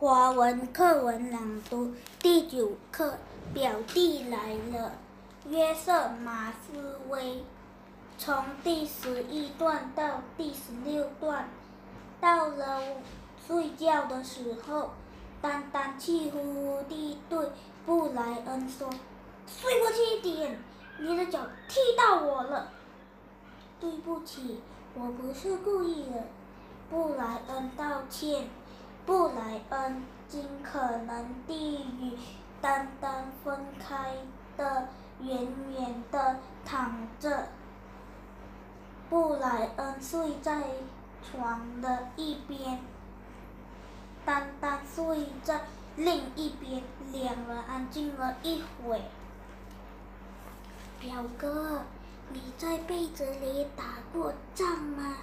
华文课文朗读第九课，表弟来了。约瑟马斯威，从第十一段到第十六段，到了睡觉的时候，丹丹气呼呼地对布莱恩说：“睡过去一点，你的脚踢到我了。”对不起，我不是故意的。布莱恩道歉。布莱恩尽可能地与丹丹分开的远远的躺着。布莱恩睡在床的一边，丹丹睡在另一边，两人安静了一会。表哥，你在被子里打过仗吗？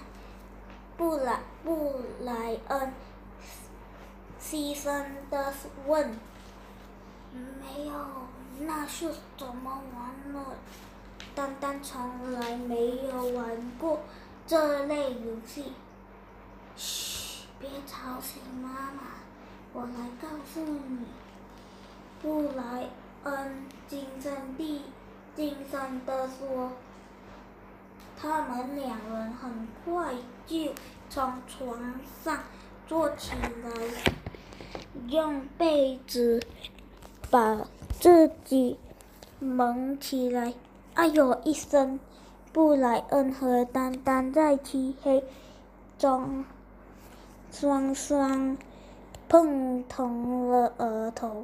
布莱布莱恩。牺牲的问：“没有，那是怎么玩呢？丹丹从来没有玩过这类游戏。”“嘘，别吵醒妈妈，我来告诉你。”布莱恩精神地、精神地说。他们两人很快就从床上坐起来。用被子把自己蒙起来。哎呦一声，布莱恩和丹丹在漆黑中双双碰疼了额头。